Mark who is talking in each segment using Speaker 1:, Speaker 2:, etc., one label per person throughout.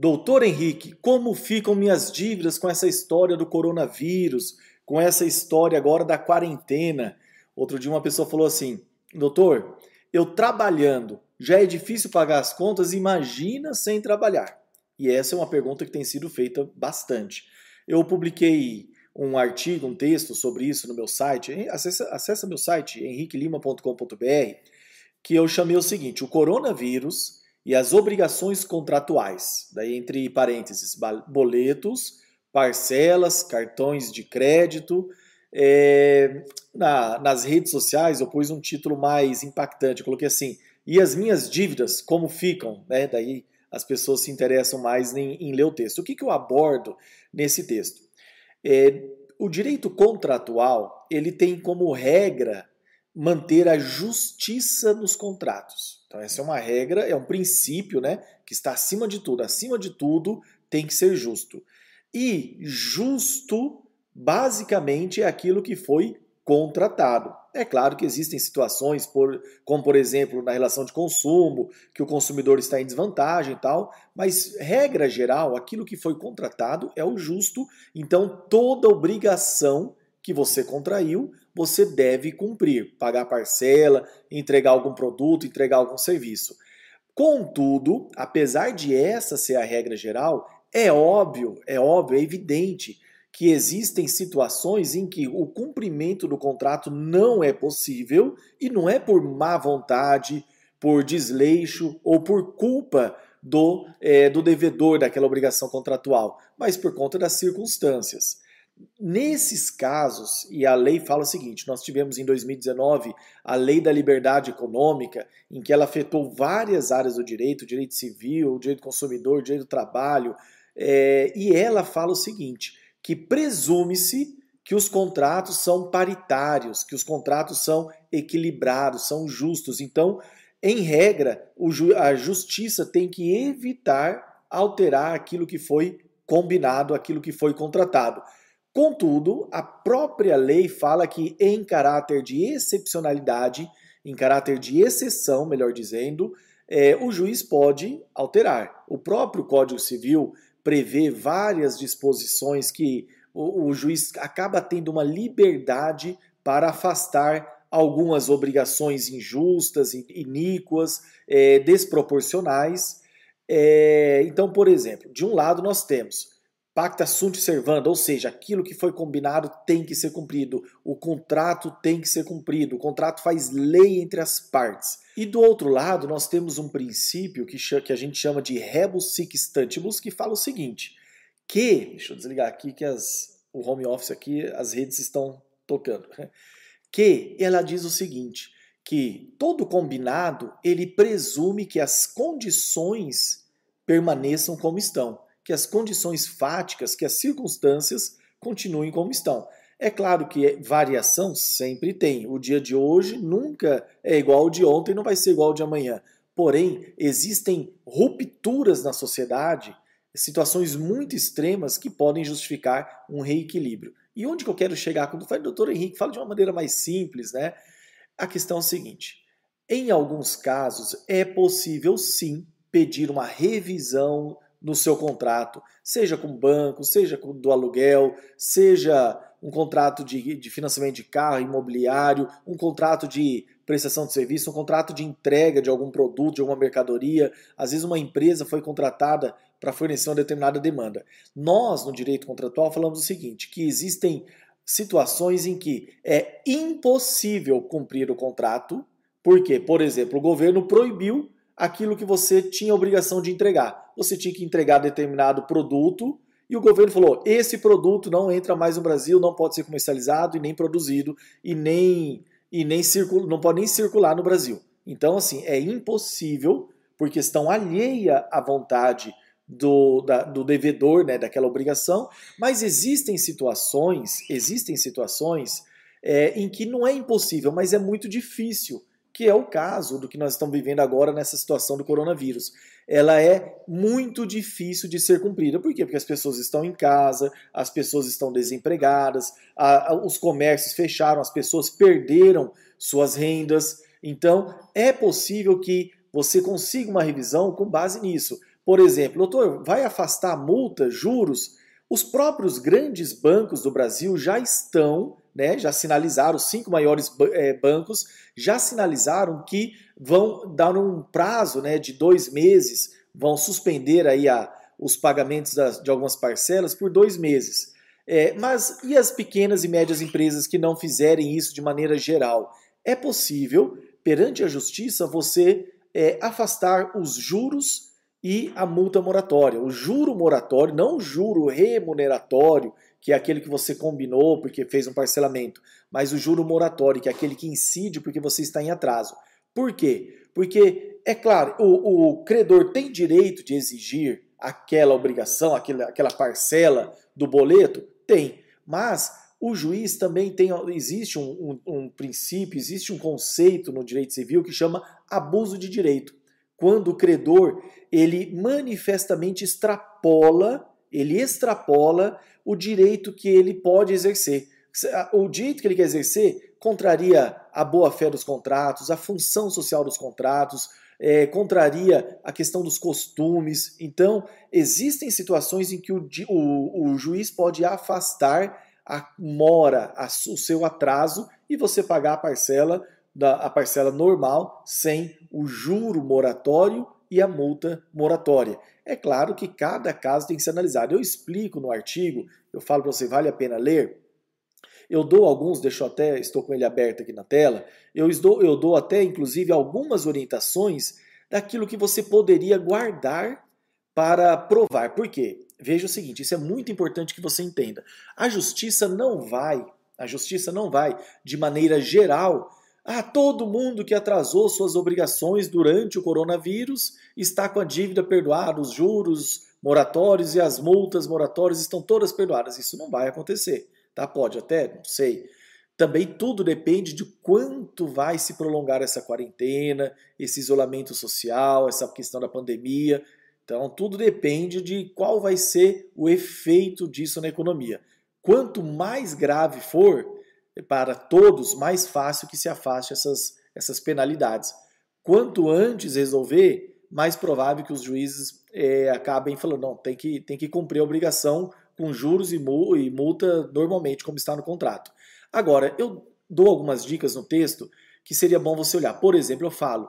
Speaker 1: Doutor Henrique, como ficam minhas dívidas com essa história do coronavírus, com essa história agora da quarentena? Outro dia uma pessoa falou assim: Doutor, eu trabalhando já é difícil pagar as contas, imagina sem trabalhar. E essa é uma pergunta que tem sido feita bastante. Eu publiquei um artigo, um texto sobre isso no meu site. Acessa, acessa meu site, henriquelima.com.br, que eu chamei o seguinte: o coronavírus e as obrigações contratuais. Daí, entre parênteses, boletos, parcelas, cartões de crédito. É, na, nas redes sociais eu pus um título mais impactante. Eu coloquei assim: e as minhas dívidas, como ficam? Né? Daí as pessoas se interessam mais em, em ler o texto. O que, que eu abordo nesse texto? É, o direito contratual ele tem como regra manter a justiça nos contratos. Então essa é uma regra, é um princípio, né, que está acima de tudo. Acima de tudo tem que ser justo. E justo basicamente é aquilo que foi contratado. É claro que existem situações, por, como por exemplo na relação de consumo, que o consumidor está em desvantagem e tal, mas regra geral, aquilo que foi contratado é o justo, então toda obrigação que você contraiu, você deve cumprir, pagar parcela, entregar algum produto, entregar algum serviço. Contudo, apesar de essa ser a regra geral, é óbvio, é óbvio, é evidente que existem situações em que o cumprimento do contrato não é possível e não é por má vontade, por desleixo ou por culpa do, é, do devedor daquela obrigação contratual, mas por conta das circunstâncias. Nesses casos, e a lei fala o seguinte: nós tivemos em 2019 a Lei da Liberdade Econômica, em que ela afetou várias áreas do direito, direito civil, direito do consumidor, direito do trabalho, é, e ela fala o seguinte: que presume-se que os contratos são paritários, que os contratos são equilibrados, são justos. Então, em regra, a justiça tem que evitar alterar aquilo que foi combinado, aquilo que foi contratado. Contudo, a própria lei fala que, em caráter de excepcionalidade, em caráter de exceção, melhor dizendo, é, o juiz pode alterar. O próprio Código Civil prevê várias disposições que o, o juiz acaba tendo uma liberdade para afastar algumas obrigações injustas, iníquas, é, desproporcionais. É, então, por exemplo, de um lado nós temos pacta sunt servanda, ou seja, aquilo que foi combinado tem que ser cumprido, o contrato tem que ser cumprido, o contrato faz lei entre as partes. E do outro lado, nós temos um princípio que, que a gente chama de rebus sic stantibus, que fala o seguinte, que, deixa eu desligar aqui que as, o home office aqui, as redes estão tocando, que ela diz o seguinte, que todo combinado, ele presume que as condições permaneçam como estão que as condições fáticas, que as circunstâncias continuem como estão. É claro que variação sempre tem. O dia de hoje nunca é igual ao de ontem, não vai ser igual ao de amanhã. Porém, existem rupturas na sociedade, situações muito extremas que podem justificar um reequilíbrio. E onde que eu quero chegar? Quando falo, doutor Henrique, fala de uma maneira mais simples, né? A questão é a seguinte: em alguns casos é possível sim pedir uma revisão no seu contrato, seja com banco, seja com, do aluguel, seja um contrato de, de financiamento de carro, imobiliário, um contrato de prestação de serviço, um contrato de entrega de algum produto, de alguma mercadoria. Às vezes uma empresa foi contratada para fornecer uma determinada demanda. Nós, no direito contratual, falamos o seguinte, que existem situações em que é impossível cumprir o contrato, porque, por exemplo, o governo proibiu aquilo que você tinha obrigação de entregar. Você tinha que entregar determinado produto e o governo falou: esse produto não entra mais no Brasil, não pode ser comercializado e nem produzido e nem e nem circula, não pode nem circular no Brasil. Então, assim, é impossível, por questão alheia à vontade do, da, do devedor, né, daquela obrigação, mas existem situações, existem situações é, em que não é impossível, mas é muito difícil que é o caso do que nós estamos vivendo agora nessa situação do coronavírus. Ela é muito difícil de ser cumprida. Por quê? Porque as pessoas estão em casa, as pessoas estão desempregadas, a, a, os comércios fecharam, as pessoas perderam suas rendas. Então, é possível que você consiga uma revisão com base nisso. por exemplo, doutor, vai afastar multa, juros? Os próprios grandes bancos do Brasil já estão, né, já sinalizaram, os cinco maiores é, bancos já sinalizaram que vão dar um prazo né, de dois meses, vão suspender aí a, os pagamentos das, de algumas parcelas por dois meses. É, mas e as pequenas e médias empresas que não fizerem isso de maneira geral? É possível, perante a justiça, você é, afastar os juros e a multa moratória. O juro moratório, não o juro remuneratório, que é aquele que você combinou porque fez um parcelamento, mas o juro moratório, que é aquele que incide porque você está em atraso. Por quê? Porque, é claro, o, o credor tem direito de exigir aquela obrigação, aquela, aquela parcela do boleto? Tem. Mas o juiz também tem. Existe um, um, um princípio, existe um conceito no direito civil que chama abuso de direito quando o credor ele manifestamente extrapola, ele extrapola o direito que ele pode exercer. O direito que ele quer exercer contraria a boa-fé dos contratos, a função social dos contratos, é, contraria a questão dos costumes. Então, existem situações em que o, o, o juiz pode afastar a mora, a, o seu atraso e você pagar a parcela da a parcela normal sem o juro moratório e a multa moratória. É claro que cada caso tem que ser analisado. Eu explico no artigo, eu falo para você, vale a pena ler. Eu dou alguns, deixo até, estou com ele aberto aqui na tela, eu dou, eu dou até, inclusive, algumas orientações daquilo que você poderia guardar para provar. Por quê? Veja o seguinte, isso é muito importante que você entenda. A justiça não vai, a justiça não vai, de maneira geral, ah, todo mundo que atrasou suas obrigações durante o coronavírus está com a dívida perdoada, os juros moratórios e as multas moratórias estão todas perdoadas. Isso não vai acontecer, tá? Pode até, não sei. Também tudo depende de quanto vai se prolongar essa quarentena, esse isolamento social, essa questão da pandemia. Então, tudo depende de qual vai ser o efeito disso na economia. Quanto mais grave for, para todos mais fácil que se afaste essas, essas penalidades. Quanto antes resolver, mais provável que os juízes é, acabem falando, não, tem que, tem que cumprir a obrigação com juros e multa normalmente, como está no contrato. Agora, eu dou algumas dicas no texto que seria bom você olhar. Por exemplo, eu falo,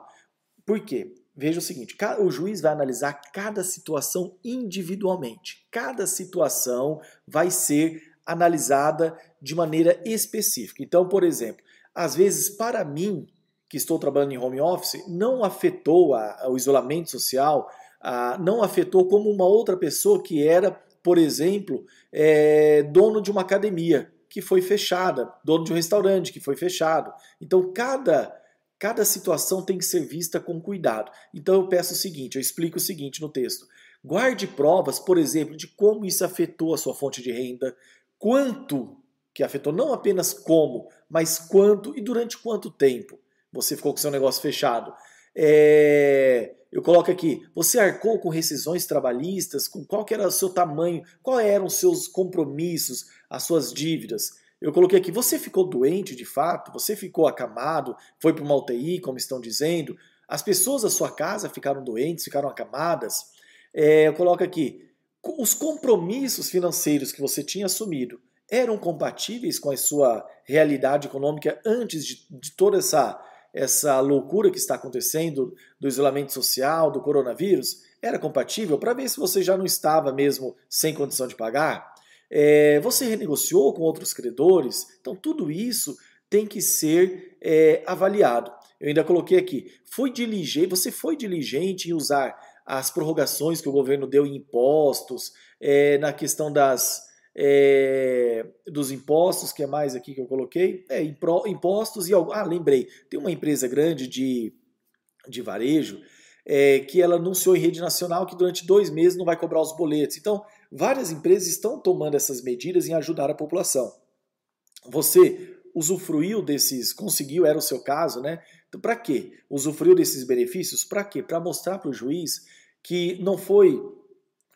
Speaker 1: por quê? Veja o seguinte: o juiz vai analisar cada situação individualmente. Cada situação vai ser analisada de maneira específica. Então, por exemplo, às vezes para mim, que estou trabalhando em home office, não afetou a, o isolamento social, a, não afetou como uma outra pessoa que era, por exemplo, é, dono de uma academia que foi fechada, dono de um restaurante que foi fechado. Então, cada cada situação tem que ser vista com cuidado. Então eu peço o seguinte, eu explico o seguinte no texto. Guarde provas, por exemplo, de como isso afetou a sua fonte de renda, quanto que afetou, não apenas como, mas quanto e durante quanto tempo você ficou com seu negócio fechado. É, eu coloco aqui, você arcou com rescisões trabalhistas, com qual era o seu tamanho, quais eram os seus compromissos, as suas dívidas. Eu coloquei aqui, você ficou doente de fato, você ficou acamado, foi para uma UTI, como estão dizendo, as pessoas da sua casa ficaram doentes, ficaram acamadas. É, eu coloco aqui, os compromissos financeiros que você tinha assumido eram compatíveis com a sua realidade econômica antes de, de toda essa, essa loucura que está acontecendo do isolamento social, do coronavírus? Era compatível para ver se você já não estava mesmo sem condição de pagar? É, você renegociou com outros credores? Então, tudo isso tem que ser é, avaliado. Eu ainda coloquei aqui, foi diligente, você foi diligente em usar as prorrogações que o governo deu em impostos, é, na questão das, é, dos impostos, que é mais aqui que eu coloquei, é, impostos e ah, lembrei, tem uma empresa grande de, de varejo é, que ela anunciou em rede nacional que durante dois meses não vai cobrar os boletos. Então, várias empresas estão tomando essas medidas em ajudar a população. Você usufruiu desses, conseguiu, era o seu caso, né? Então, para quê? Usufruiu desses benefícios? Para quê? Para mostrar para o juiz que não foi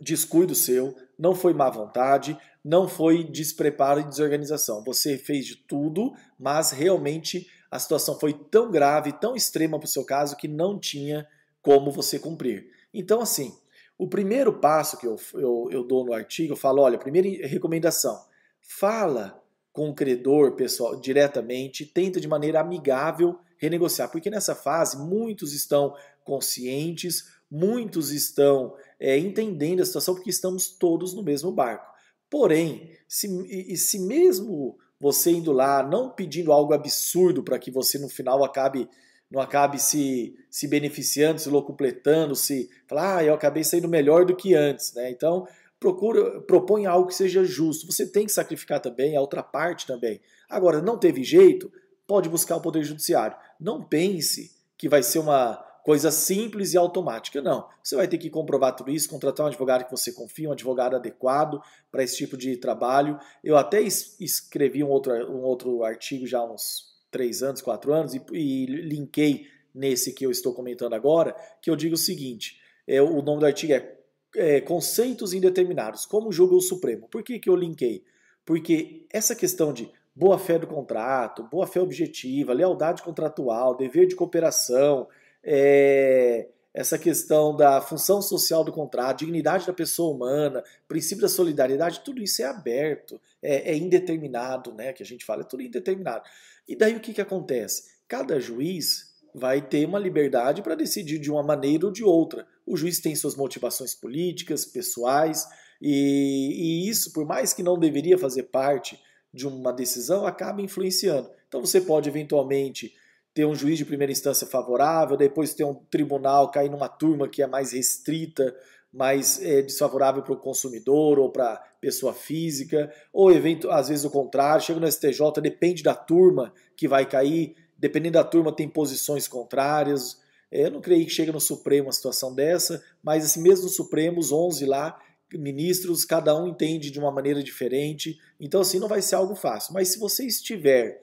Speaker 1: descuido seu, não foi má vontade, não foi despreparo e desorganização. Você fez de tudo, mas realmente a situação foi tão grave, tão extrema para o seu caso que não tinha como você cumprir. Então, assim, O primeiro passo que eu, eu, eu dou no artigo, eu falo, olha, primeira recomendação, fala com o credor pessoal diretamente, tenta de maneira amigável renegociar, porque nessa fase muitos estão conscientes, muitos estão é, entendendo a situação porque estamos todos no mesmo barco. Porém, se, e, se mesmo você indo lá, não pedindo algo absurdo para que você no final acabe não acabe se, se beneficiando, se locupletando, se falar, ah, eu acabei saindo melhor do que antes, né? Então, procura, propõe algo que seja justo. Você tem que sacrificar também a outra parte também. Agora, não teve jeito, pode buscar o Poder Judiciário. Não pense que vai ser uma coisa simples e automática. Não. Você vai ter que comprovar tudo isso, contratar um advogado que você confia, um advogado adequado para esse tipo de trabalho. Eu até escrevi um outro, um outro artigo já há uns três anos, quatro anos, e, e linkei nesse que eu estou comentando agora, que eu digo o seguinte: é, o nome do artigo é, é Conceitos Indeterminados, como julga o Supremo. Por que, que eu linkei? Porque essa questão de boa fé do contrato, boa fé objetiva, lealdade contratual, dever de cooperação, é, essa questão da função social do contrato, dignidade da pessoa humana, princípio da solidariedade, tudo isso é aberto, é, é indeterminado, né? Que a gente fala, é tudo indeterminado. E daí o que, que acontece? Cada juiz vai ter uma liberdade para decidir de uma maneira ou de outra. O juiz tem suas motivações políticas, pessoais, e, e isso, por mais que não deveria fazer parte de uma decisão, acaba influenciando. Então você pode eventualmente ter um juiz de primeira instância favorável, depois ter um tribunal cair numa turma que é mais restrita, mais é, desfavorável para o consumidor ou para pessoa física, ou evento, às vezes o contrário, chega no STJ, depende da turma que vai cair, dependendo da turma tem posições contrárias. É, eu não creio que chega no Supremo uma situação dessa, mas assim, mesmo no Supremo, os 11 lá, ministros, cada um entende de uma maneira diferente, então assim não vai ser algo fácil. Mas se você estiver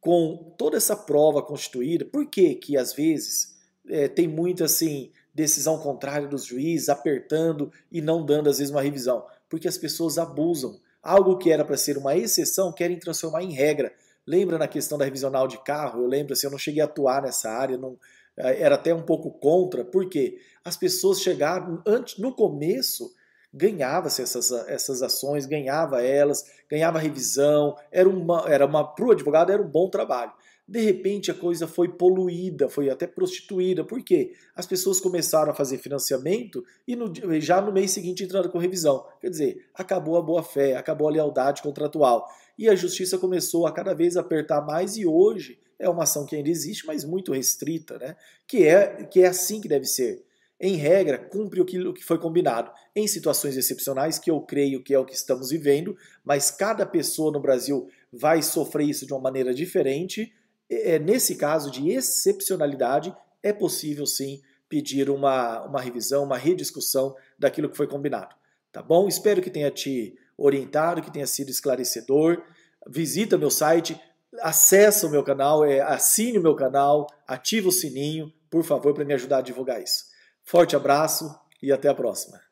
Speaker 1: com toda essa prova constituída, por que que às vezes é, tem muita assim decisão contrária dos juízes, apertando e não dando às vezes uma revisão? Porque as pessoas abusam. Algo que era para ser uma exceção querem transformar em regra. Lembra na questão da revisional de carro? Eu lembro assim, eu não cheguei a atuar nessa área, não, é, era até um pouco contra, porque as pessoas chegaram antes, no começo, ganhava-se essas, essas ações, ganhava elas, ganhava revisão, era uma, era uma para o advogado era um bom trabalho. De repente a coisa foi poluída, foi até prostituída. Por quê? As pessoas começaram a fazer financiamento e no, já no mês seguinte entraram com revisão. Quer dizer, acabou a boa-fé, acabou a lealdade contratual. E a justiça começou a cada vez apertar mais e hoje é uma ação que ainda existe, mas muito restrita, né? Que é, que é assim que deve ser em regra, cumpre o que foi combinado. Em situações excepcionais, que eu creio que é o que estamos vivendo, mas cada pessoa no Brasil vai sofrer isso de uma maneira diferente. É, nesse caso de excepcionalidade, é possível sim pedir uma, uma revisão, uma rediscussão daquilo que foi combinado. Tá bom? Espero que tenha te orientado, que tenha sido esclarecedor. Visita meu site, acessa o meu canal, é, assine o meu canal, ativa o sininho, por favor, para me ajudar a divulgar isso. Forte abraço e até a próxima.